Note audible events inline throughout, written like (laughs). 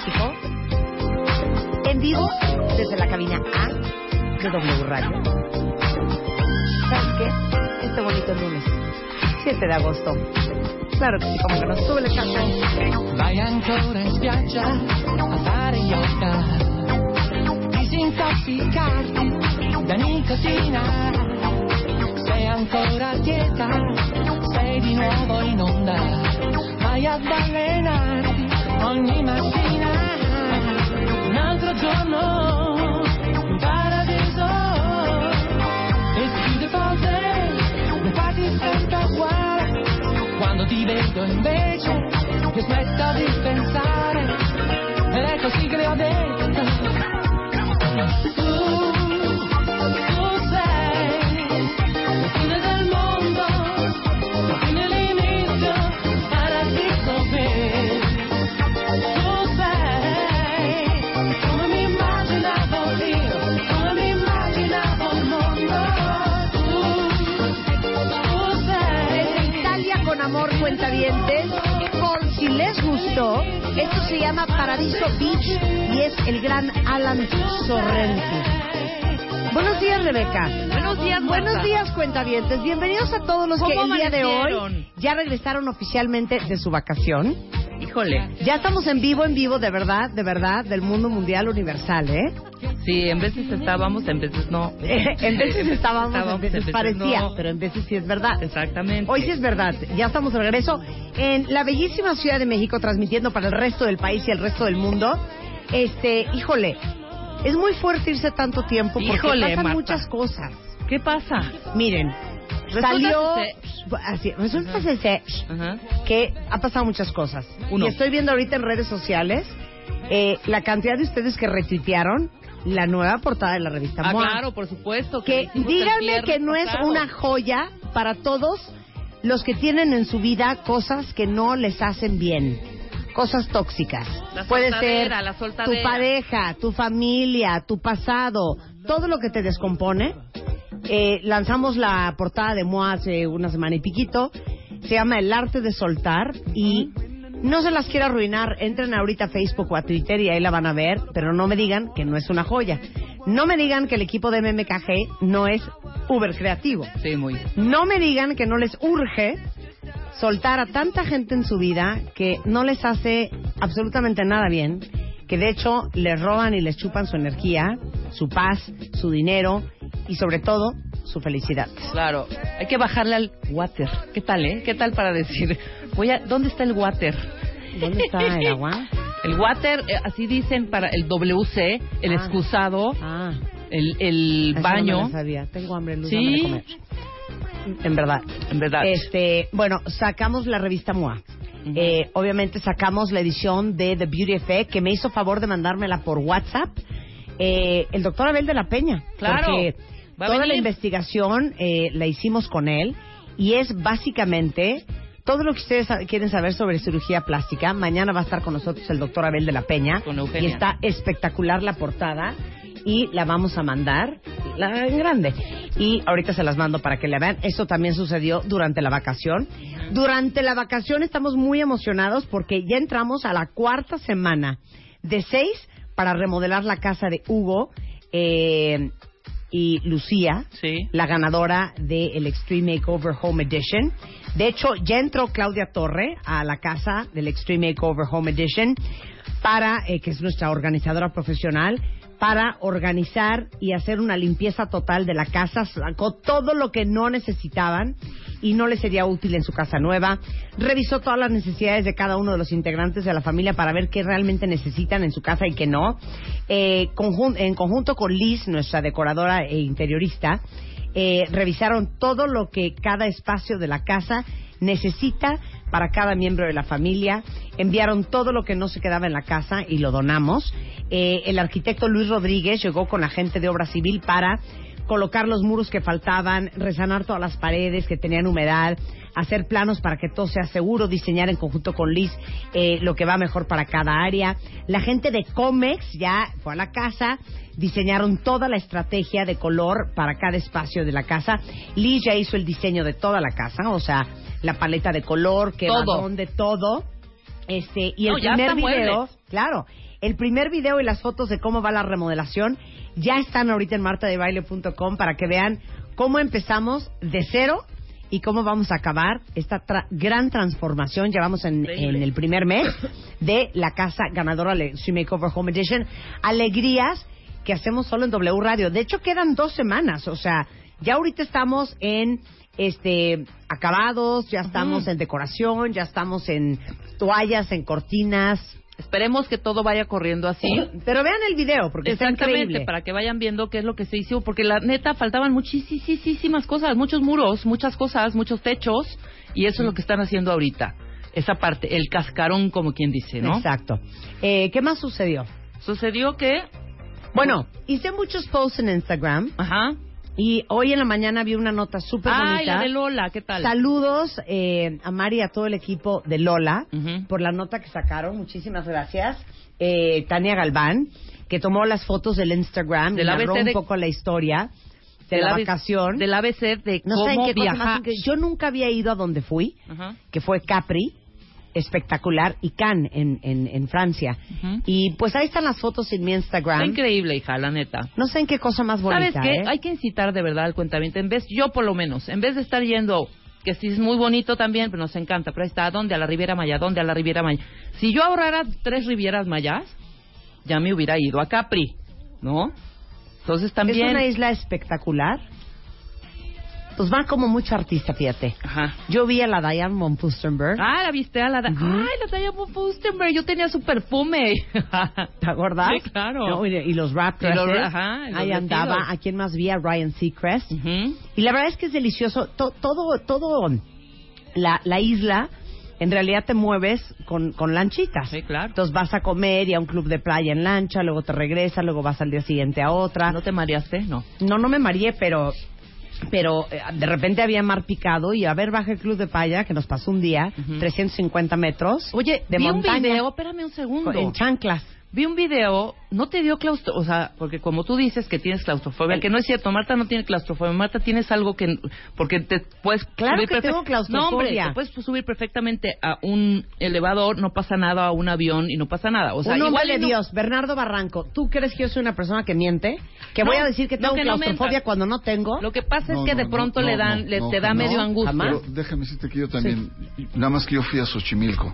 México. En vivo desde la cabina A de W Radio. ¿Sabes qué? Este bonito lunes, 7 de agosto. Claro que sí, como que nos sube el canto. Vai ancora in spiaggia a fare yoga, disintossicarti da nicotina. Sei ancora a dieta, sei di nuovo in onda, vai ad allenarti ogni mattina. Un altro giorno in paradiso e chiude cose, ne fatti sempre uguale. Quando ti vedo invece io smetto di Amor cuentavientes. Por si les gustó, esto se llama Paradiso Beach y es el gran Alan Sorrenti. Buenos días, Rebeca. Buenos días, Buenos días, cuentavientes. Bienvenidos a todos los que ¿Cómo el día de hoy ya regresaron oficialmente de su vacación. Híjole. Ya estamos en vivo, en vivo, de verdad, de verdad, del mundo mundial universal, ¿eh? Sí, en veces estábamos, en veces no. (laughs) en veces estábamos, en veces parecía, no. pero en veces sí es verdad. Exactamente. Hoy sí es verdad, ya estamos de regreso en la bellísima Ciudad de México, transmitiendo para el resto del país y el resto del mundo. Este, híjole, es muy fuerte irse tanto tiempo porque Híjole, pasan Marta. muchas cosas. ¿Qué pasa? Miren, Resulta salió, así, resulta ser Ajá. que ha pasado muchas cosas. Uno. Y estoy viendo ahorita en redes sociales eh, la cantidad de ustedes que retuitearon la nueva portada de la revista Ah, MOA. claro, por supuesto. que el díganme que no es una joya para todos los que tienen en su vida cosas que no les hacen bien, cosas tóxicas. La Puede ser la tu pareja, tu familia, tu pasado, todo lo que te descompone. Eh, lanzamos la portada de MOA hace una semana y piquito. Se llama El arte de soltar y no se las quiero arruinar. Entren ahorita a Facebook o a Twitter y ahí la van a ver, pero no me digan que no es una joya. No me digan que el equipo de MMKG no es uber creativo. Sí, muy. No me digan que no les urge soltar a tanta gente en su vida que no les hace absolutamente nada bien, que de hecho les roban y les chupan su energía, su paz, su dinero y sobre todo su felicidad. Claro. Hay que bajarle al water. ¿Qué tal, eh? ¿Qué tal para decir? Voy a, ¿Dónde está el water? ¿Dónde está el agua? (laughs) El water, eh, así dicen para el WC, el Ah. excusado, Ah, el, el eso baño. No me sabía. Tengo hambre, Luz, Sí. de comer. En verdad. En verdad. Este, bueno, sacamos la revista MOA. Eh, obviamente sacamos la edición de The Beauty Effect, que me hizo favor de mandármela por WhatsApp. Eh, el doctor Abel de la Peña. Claro. Porque toda la investigación eh, la hicimos con él y es básicamente todo lo que ustedes quieren saber sobre cirugía plástica. Mañana va a estar con nosotros el doctor Abel de la Peña. Con Eugenia. Y está espectacular la portada. Y la vamos a mandar, la en grande. Y ahorita se las mando para que la vean. Eso también sucedió durante la vacación. Durante la vacación estamos muy emocionados porque ya entramos a la cuarta semana de seis para remodelar la casa de Hugo eh, y Lucía Sí. la ganadora del Extreme Makeover Home Edition. De hecho, ya entró Claudia Torre a la casa del Extreme Makeover Home Edition para, eh, que es nuestra organizadora profesional, para organizar y hacer una limpieza total de la casa, sacó todo lo que no necesitaban y no les sería útil en su casa nueva, revisó todas las necesidades de cada uno de los integrantes de la familia para ver qué realmente necesitan en su casa y qué no. Eh, conjun- en conjunto con Liz, nuestra decoradora e interiorista, eh, revisaron todo lo que cada espacio de la casa necesita para cada miembro de la familia, enviaron todo lo que no se quedaba en la casa y lo donamos. Eh, el arquitecto Luis Rodríguez llegó con la gente de obra civil para colocar los muros que faltaban, resanar todas las paredes que tenían humedad, hacer planos para que todo sea seguro, diseñar en conjunto con Liz eh, lo que va mejor para cada área. La gente de Comex ya fue a la casa, diseñaron toda la estrategia de color para cada espacio de la casa. Liz ya hizo el diseño de toda la casa, o sea, la paleta de color, que va Todo. dónde, todo. Este, y el No, primer video, muebles. claro, el primer video y las fotos de cómo va la remodelación ya están ahorita en martadebaile.com para que vean cómo empezamos de cero y cómo vamos a acabar esta tra- gran transformación. Llevamos en, en el primer mes de la casa ganadora de Extreme Makeover Home Edition. Alegrías que hacemos solo en W Radio. De hecho, quedan dos semanas. O sea, ya ahorita estamos en este acabados, ya estamos en decoración, ya estamos en toallas, en cortinas. Esperemos que todo vaya corriendo así. (coughs) Pero vean el video porque está Exactamente, increíble. para que vayan viendo qué es lo que se hizo, porque la neta faltaban muchísimas cosas, muchos muros, muchas cosas, muchos techos, y eso es lo que están haciendo ahorita. Esa parte, el cascarón, como quien dice, ¿no? Exacto. Eh, ¿Qué más sucedió? Sucedió que, Bueno, hice muchos posts en Instagram ajá, y hoy en la mañana vi una nota súper ay, bonita. la de Lola, ¿qué tal? Saludos eh, a Mari y a todo el equipo de Lola por la nota que sacaron. Muchísimas gracias. Eh, Tania Galván, que tomó las fotos del Instagram Del y narró un de- poco la historia de la vacación. Del ABC de no cómo qué cosa más viajar. Yo nunca había ido a donde fui, que fue Capri, espectacular, y Cannes en, en, en Francia. Y pues ahí están las fotos en mi Instagram. Está increíble, hija, la neta. No sé en qué cosa más bonita. ¿Sabes qué? ¿eh? Hay que incitar de verdad al cuentamiento. En vez, yo por lo menos, en vez de estar yendo, que sí es muy bonito también, pero nos encanta, pero ahí está, ¿a dónde? A la Riviera Maya, ¿a dónde? A la Riviera Maya. Si yo ahorrara tres Rivieras Mayas, ya me hubiera ido a Capri, ¿no? Entonces también... Es una isla espectacular. Pues va como mucho artista, fíjate. Ajá. Yo vi a la Diane von. Ah, la viste a la... da- Ujú. Ay, la Taya Fustenberg, yo tenía su perfume. (laughs) ¿Te acuerdas? Sí, claro. No, y, y los rap los- ajá, los Ahí andaba. ¿A quién más vi? A Ryan Seacrest. Ujú. Y la verdad es que es delicioso. To- todo, todo la, la isla, en realidad te mueves con, con lanchitas. Sí, claro. Entonces vas a comer y a un club de playa en lancha, luego te regresas, luego vas al día siguiente a otra. ¿No te mareaste? No. No, no me mareé, pero pero eh, de repente había mar picado y a ver baja el club de playa que nos pasó un día, Ujú. 350 metros Oye, de vi montaña un video, espérame un segundo. en chanclas. Vi un video, no te dio claustro, o sea, porque como tú dices que tienes claustrofobia, que no es cierto, Marta no tiene claustrofobia, Marta tienes algo que, porque te puedes Claro subir que tengo claustrofobia. No, hombre, te puedes subir perfectamente a un elevador, no pasa nada, a un avión y no pasa nada. O sea, un hombre igual de no- Dios, Bernardo Barranco, ¿tú crees que yo soy una persona que miente? ¿Que No, voy a decir que no, tengo que claustrofobia cuando no tengo? Lo que pasa No, es que de pronto no, le dan, no, le, no, te da no, medio angustia. Pero déjame decirte que yo también, nada más que yo fui a Xochimilco,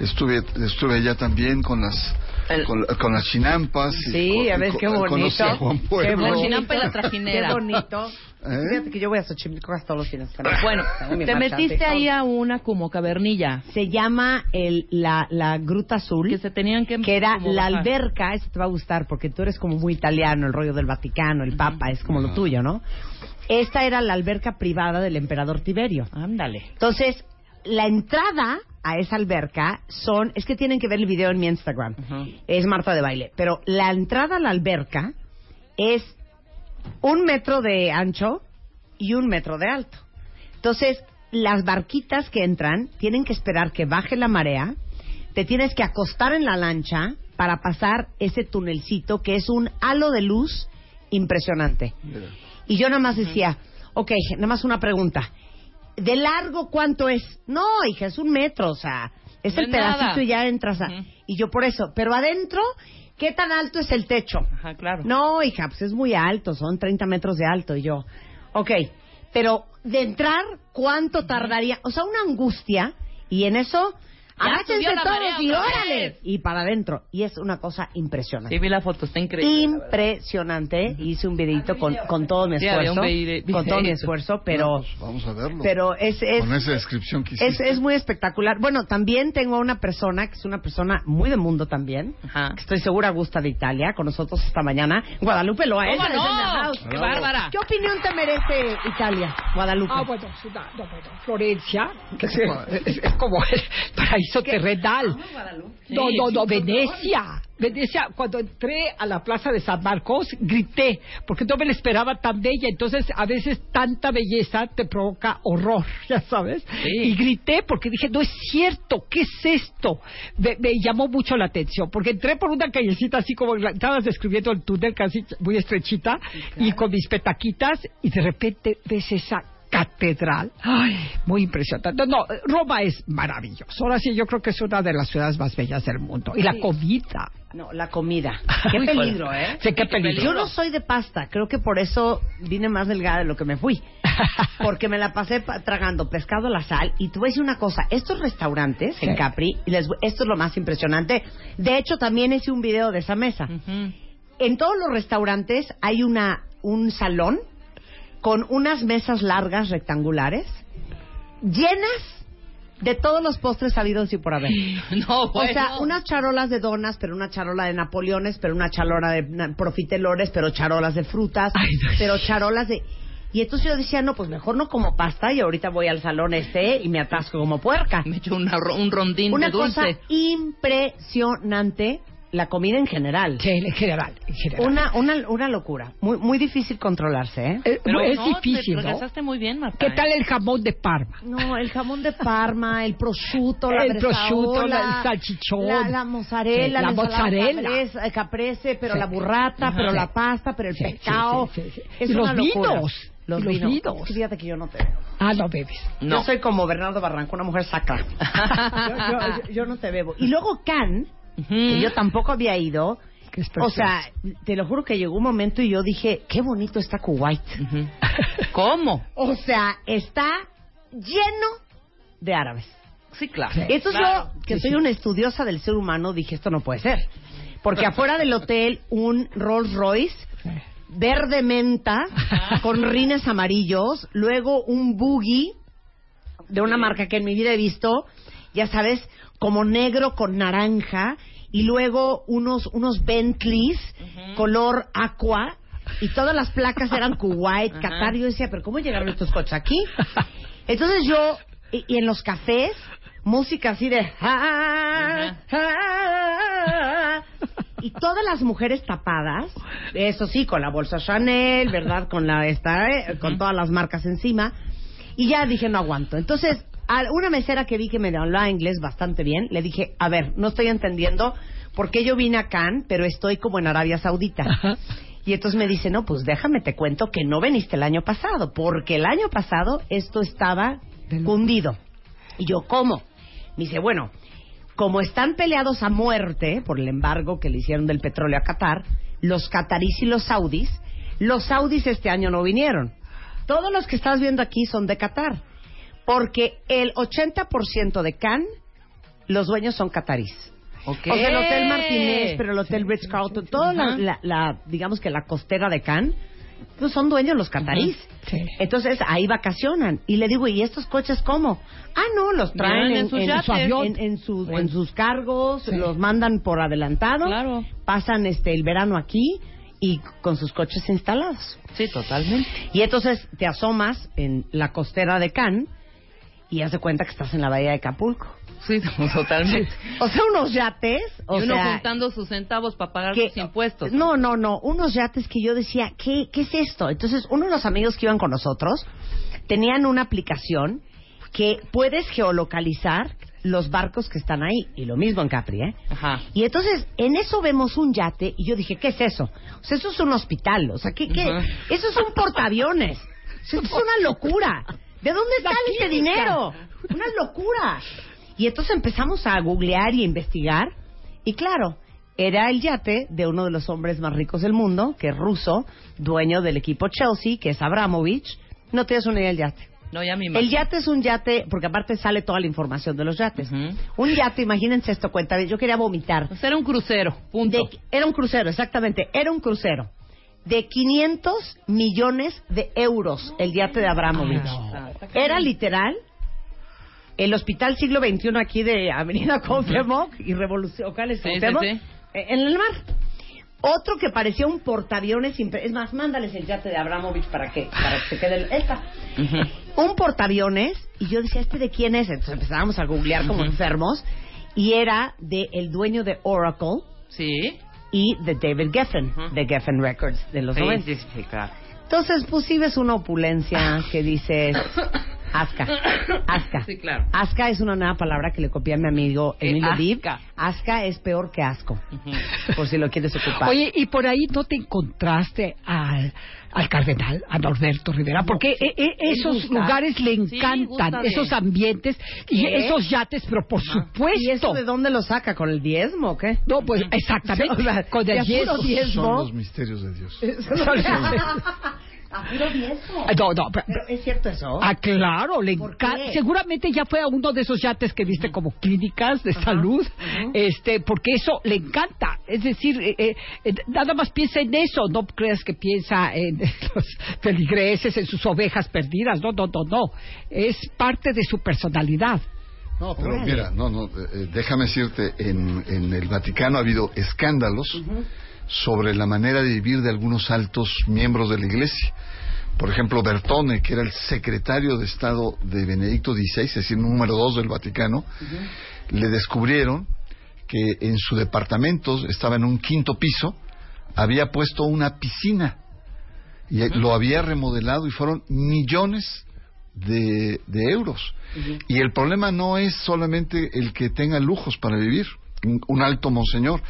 estuve estuve allá también con las El- con, con las chinampas. Y Sí, ves con- qué bonito. a Juan Qué. La bonito. chinampa y la trajinera. Qué bonito. ¿Eh? Fíjate que yo voy a Xochimilco casi todos los fines de semana. Bueno, te metiste ahí a una como cavernilla, Se llama el, la, la Gruta Azul. que se tenían que... que era la bajar. alberca, eso te va a gustar porque tú eres como muy italiano, el rollo del Vaticano, el Papa, es como lo Ajá. tuyo, ¿no? Esta era la alberca privada del emperador Tiberio. Ándale. Entonces, la entrada a esa alberca son, es que tienen que ver el video en mi Instagram, Ajá. es Marta de Baile, pero la entrada a la alberca es un metro de ancho y un metro de alto. Entonces, las barquitas que entran tienen que esperar que baje la marea, te tienes que acostar en la lancha para pasar ese tunelcito que es un halo de luz impresionante. Y yo nada más decía, ok, nada más una pregunta. ¿De largo cuánto es? No, hija, es un metro, o sea, es No el nada. pedacito y ya entras a... Y yo por eso, pero adentro, ¿qué tan alto es el techo? Ajá, claro. No, hija, pues es muy alto, son 30 metros de alto. Y yo, ok, pero de entrar, ¿cuánto tardaría? O sea, una angustia, y en eso, agáchense todos y órale. Y para adentro. Y es una cosa impresionante. Sí, vi la foto, está increíble. Impresionante. Hice un videito con, con todo mi esfuerzo. con todo mi esfuerzo, pero... Pues vamos a verlo. Pero es, es, Con esa descripción que es, es muy espectacular. Bueno, también tengo a una persona que es una persona muy de mundo también. Ajá. que estoy segura gusta de Italia, con nosotros esta mañana. Guadalupe Loa, ¿Cómo no? ¡Qué bárbara! ¿Qué opinión te merece Italia, Guadalupe? Ah, bueno, Florencia, es, (laughs) es- es como el paraíso terrenal. No, Sí, no, sí, no, Venecia. Venecia, cuando entré a la plaza de San Marcos, grité, porque no me la esperaba tan bella. Entonces, a veces tanta belleza te provoca horror, (laughs) ya sabes. Sí. Y grité porque dije, no es cierto, ¿qué es esto? Me, me llamó mucho la atención, porque entré por una callecita así como estabas describiendo el túnel casi muy estrechita, y con mis petaquitas, y de repente ves esa catedral. Ay, muy impresionante. No, Roma es maravilloso. Ahora sí, yo creo que es una de las ciudades más bellas del mundo. Y la comida. No, la comida. (laughs) Qué peligro. ¿eh? Sí, qué peligro. Yo no soy de pasta. Creo que por eso vine más delgada de lo que me fui. (laughs) Porque me la pasé pa- tragando pescado a la sal. Y te voy a decir una cosa. Estos restaurantes en. Capri, y les voy- esto es lo más impresionante. De hecho, también hice un video de esa mesa. En todos los restaurantes hay una un salón con unas mesas largas rectangulares llenas de todos los postres sabidos y por haber. (laughs) No, O bueno. sea, unas charolas de donas, pero una charola de napoleones, pero una charola de profiteroles, pero charolas de frutas, Ay, no. pero charolas de... Y entonces yo decía, no, pues mejor no como pasta y ahorita voy al salón este y me atasco como puerca. Me echo una un rondín Una de dulce. cosa impresionante, la comida en general. Sí, en general, en general. Una, una, una locura. Muy, muy difícil controlarse, ¿eh? Eh, Pero es no, difícil, te ¿no? regresaste muy bien, Marta. ¿Qué ¿eh? tal el jamón de Parma? No, el jamón de Parma, el prosciutto, la El prosciutto, la- el salchichón. la, la mozzarella, Sí, la, la mozzarella. caprese, caprese, pero Sí. la burrata, Ajá. pero Sí. la pasta, pero el pescado. sí, sí, sí. Es Y los una locura. vinos. Los, los vinos. vinos. Fíjate que yo no te veo. Ah, no bebes. No. Yo soy como Bernardo Barranco, una mujer sacra. yo, (laughs) yo- yo- yo no te bebo. Y luego Que yo tampoco había ido. O sea, te lo juro que llegó un momento y yo dije, qué bonito está Kuwait. ¿Cómo? O sea, está lleno de árabes. Sí, claro. Entonces Claro. yo, que Sí, soy sí. una estudiosa del ser humano, dije, esto no puede ser. Porque afuera del hotel, un Rolls Royce verde menta con rines amarillos, luego un buggy de una marca que en mi vida he visto, ya sabes, como negro con naranja, y luego unos, unos Bentleys color aqua, y todas las placas eran (laughs) Kuwait, Ajá. Qatar, yo decía, pero ¿cómo llegaron estos coches aquí? (laughs) Entonces yo, y, y en los cafés, música así de... Y todas las mujeres tapadas, eso sí, con la bolsa Chanel, ¿verdad? Con la esta, eh, con todas las marcas encima. Y ya dije, no aguanto. Entonces, a una mesera que vi que me hablaba inglés bastante bien, le dije, a ver, no estoy entendiendo por qué yo vine a Cannes, pero estoy como en Arabia Saudita. (laughs) Y entonces me dice, no, pues déjame te cuento que no veniste el año pasado, porque el año pasado esto estaba hundido. Y yo, ¿cómo? Me dice, bueno, como están peleados a muerte por el embargo que le hicieron del petróleo a Qatar, los catarís y los saudis, los saudis este año no vinieron. Todos los que estás viendo aquí son de Qatar, porque el 80% de Cannes, los dueños son catarís. Ok. O sea, el Hotel Martínez, pero el Hotel Ritz Carlton, toda la, la- la, digamos que la costera de Cannes, pues son dueños los catarís. Sí. Entonces ahí vacacionan. Y le digo, ¿y estos coches cómo? Ah, no, los traen en en, sus en yates. su avión, en, en sus, cargos, Sí. los mandan por adelantado, Claro. pasan este el verano aquí y con sus coches instalados. Sí, totalmente. Y entonces te asomas en la costera de Cannes y haz de cuenta que estás en la bahía de Acapulco. Sí, totalmente. (laughs) O sea, unos yates, o y uno sea, juntando sus centavos para pagar que- sus impuestos. No, no, no, unos yates que yo decía, ¿qué, ¿qué es esto? Entonces, uno de los amigos que iban con nosotros tenían una aplicación que puedes geolocalizar los barcos que están ahí. Y lo mismo en Capri, ¿eh? Ajá. Y entonces, en eso vemos un yate y yo dije, ¿qué es eso? O sea, eso es un hospital, o sea, ¿qué? qué? Ajá. Eso es un portaaviones. Eso es una locura. ¿De dónde sale ese clínica. dinero? Una locura. Y entonces empezamos a googlear y a investigar. Y claro, era el yate de uno de los hombres más ricos del mundo, que es ruso, dueño del equipo Chelsea, que es Abramovich. No tienes una idea del yate. No, ya me El yate es un yate, porque aparte sale toda la información de los yates. Un yate, imagínense esto, cuenta, yo quería vomitar. Pues era un crucero, punto. De- era un crucero, exactamente, era un crucero. De 500 millones de euros el yate de Abramovich. Ah, Era literal el Hospital Siglo XXI aquí de Avenida Cuauhtémoc y Revolución ¿cuál es Sí, sí, Cuauhtémoc? sí. Eh, En el mar. Otro que parecía un portaaviones, es más, mándales el yate de Abramovich para que, para que se quede el- esta. Un portaaviones, y yo decía, ¿este de quién es? Entonces empezábamos a googlear como enfermos, y era de el dueño de Oracle Sí. Y de David Geffen, Ujú. de Geffen Records, de los Sí, 90. sí, sí, claro. Entonces, pues sí ves una opulencia que dices, (laughs) Asca, (coughs) Asca. Sí, claro. Asca es una nueva palabra que le copié a mi amigo Eh, Emilio Dib. asca. Asca es peor que asco, por si lo quieres ocupar. Oye, y por ahí no te encontraste al, al cardenal, a Norberto Rivera, porque eh, eh, esos gusta. lugares le encantan, de- esos ambientes y ¿Qué? esos yates, pero por ¿Y supuesto. eso de dónde lo saca? ¿Con el diezmo o qué? No, pues exactamente, (laughs) O sea, con de el diezmo. Son los misterios de Dios. (laughs) (laughs) ¿A puro diezmo? No, no, pero- ¿Pero ¿Es cierto eso? Ah, claro, le ¿Por qué? Seguramente ya fue a uno de esos yates que viste como clínicas de salud, este, porque eso le encanta. Es decir, eh, eh, eh, nada más piensa en eso. No creas que piensa en (laughs) los feligreses, en sus ovejas perdidas. No, no, no, no. Es parte de su personalidad. No, pero Órale. mira, no, no, eh, déjame decirte, en, en el Vaticano ha habido escándalos sobre la manera de vivir de algunos altos miembros de la Iglesia. Por ejemplo, Bertone, que era el secretario de Estado de Benedicto XVI, es decir, número dos del Vaticano, le descubrieron que en su departamento, estaba en un quinto piso, había puesto una piscina y lo había remodelado y fueron millones de, de euros. Y el problema no es solamente el que tenga lujos para vivir, un, un alto monseñor,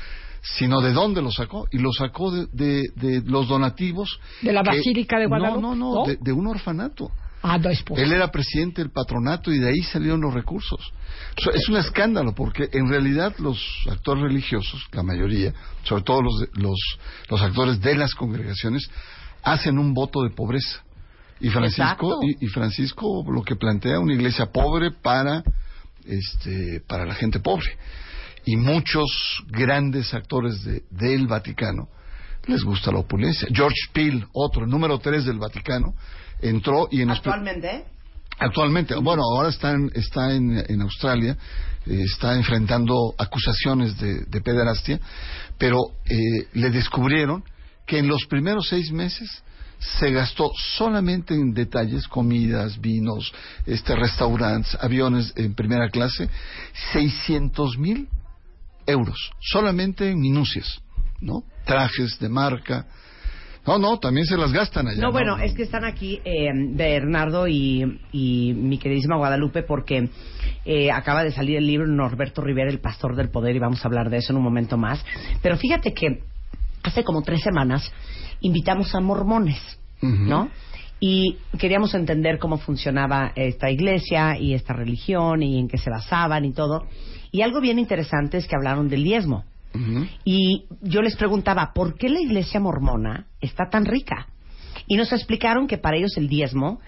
sino de dónde lo sacó. Y lo sacó de, de- de los donativos. ¿De la que- Basílica de Guadalupe? No, no, no. De, de un orfanato. Ah. Él era presidente del patronato y de ahí salieron los recursos. So- Es un escándalo porque en realidad los actores religiosos, la mayoría, sobre todo los, los, los actores de las congregaciones, hacen un voto de pobreza. Y Francisco, y Francisco lo que plantea una iglesia pobre para, este, para la gente pobre. Y muchos grandes actores de- del Vaticano les gusta la opulencia. George Peel, otro, número tres del Vaticano, entró y en Actualmente, Actualmente, bueno, ahora está en, está en, en Australia, eh, está enfrentando acusaciones de, de pederastia, pero eh, le descubrieron que en los primeros seis meses se gastó solamente en detalles, comidas, vinos, este, restaurantes, aviones en primera clase, 600 mil euros, solamente en minucias, ¿no? Trajes de marca. No, no, también se las gastan allá. No, bueno, es que están aquí eh, Bernardo y, y mi queridísima Guadalupe porque eh, acaba de salir el libro Norberto Rivera, El Pastor del Poder, y vamos a hablar de eso en un momento más. Pero fíjate que hace como tres semanas invitamos a mormones. ¿no? Y queríamos entender cómo funcionaba esta iglesia y esta religión y en qué se basaban y todo. Y algo bien interesante es que hablaron del diezmo. Y yo les preguntaba, ¿por qué la iglesia mormona está tan rica? Y nos explicaron que para ellos el diezmo,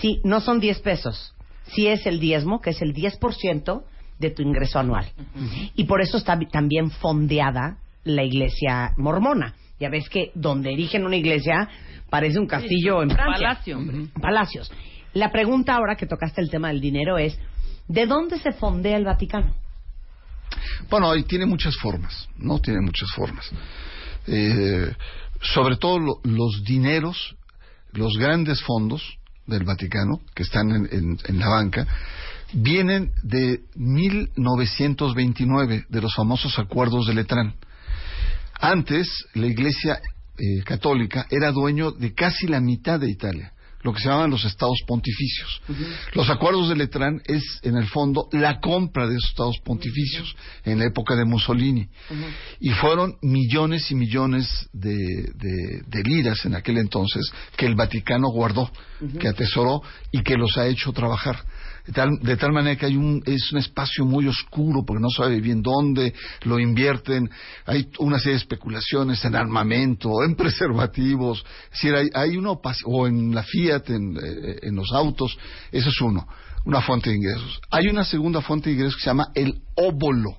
sí, no son 10 pesos, sí es el diezmo, que es el 10% de tu ingreso anual. Y por eso está también fondeada la iglesia mormona. Ya ves que donde erigen una iglesia parece un castillo en Francia. Palacio, hombre. Palacios. La pregunta ahora que tocaste el tema del dinero es, ¿de dónde se fondea el Vaticano? Bueno, y tiene muchas formas, ¿no? Tiene muchas formas. Eh, sobre todo lo- los dineros, los grandes fondos del Vaticano, que están en, en- la banca, vienen de 1929, de los famosos acuerdos de Letrán. Antes, la Iglesia eh, católica era dueño de casi la mitad de Italia. Lo que se llaman los estados pontificios. Los acuerdos de Letrán es, en el fondo, la compra de esos estados pontificios en la época de Mussolini. Y fueron millones y millones de, de- de liras en aquel entonces que el Vaticano guardó, que atesoró y que los ha hecho trabajar. De tal, de tal manera que hay un, es un espacio muy oscuro porque no sabe bien dónde lo invierten. Hay una serie de especulaciones en armamento, en (laughs) preservativos. Es decir, hay, hay una o en la Fiat, en, eh, en los autos. Eso es uno, una fuente de ingresos. Hay una segunda fuente de ingresos que se llama el óbolo.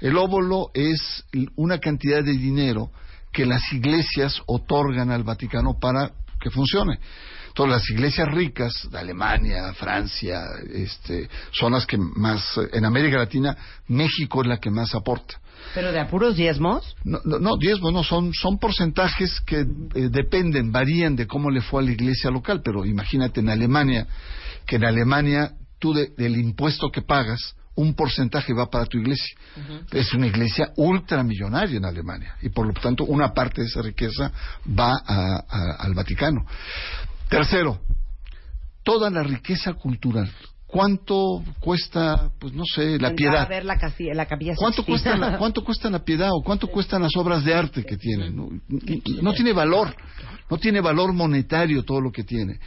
El óbolo es una cantidad de dinero que las iglesias otorgan al Vaticano para que funcione. Entonces, las iglesias ricas de Alemania, Francia, este, son las que más, en América Latina, México es la que más aporta. Pero de apuros diezmos. No, no, no, diezmos no, son, son porcentajes que eh, dependen, varían de cómo le fue a la iglesia local, pero imagínate en Alemania, que en Alemania tú de- del impuesto que pagas, un porcentaje va para tu iglesia. Es una iglesia ultramillonaria en Alemania y por lo tanto una parte de esa riqueza va a- a- al Vaticano. Tercero, toda la riqueza cultural. ¿Cuánto cuesta, pues no sé, la piedad? A ver la, casi- la capilla ¿Cuánto Sixtina. cuesta, la, (laughs) ¿Cuánto cuesta la piedad o cuánto cuestan las obras de arte que tienen? No, no tiene valor, no tiene valor monetario todo lo que tiene.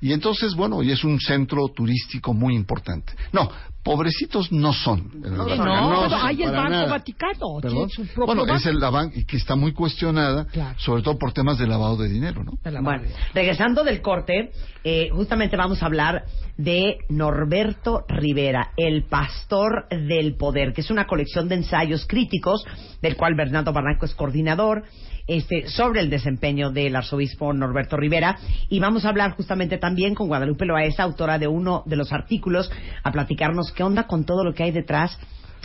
Y entonces, bueno, y es un centro turístico muy importante. No, pobrecitos no son. No, no, no pero hay el Banco nada. Vaticano, su propio Bueno, banco. es el, la ban- y que está muy cuestionada, Claro. sobre todo por temas de lavado de dinero, ¿no? Bueno, regresando del corte, eh, justamente vamos a hablar de Norberto Rivera, el pastor del poder, que es una colección de ensayos críticos, del cual Bernardo Barranco es coordinador, este, sobre el desempeño del arzobispo Norberto Rivera. Y vamos a hablar justamente también con Guadalupe Loaesa, autora de uno de los artículos, a platicarnos qué onda con todo lo que hay detrás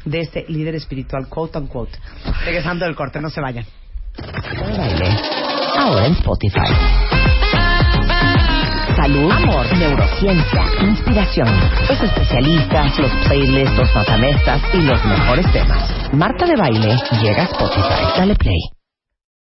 de este líder espiritual, quote unquote. Regresando del corte, no se vayan. Ahora en Spotify. Salud, amor, neurociencia, inspiración, los especialistas, los playlists, los matamestas y los mejores temas. Marta de Baile llega a Spotify. Dale play.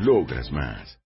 Logras más.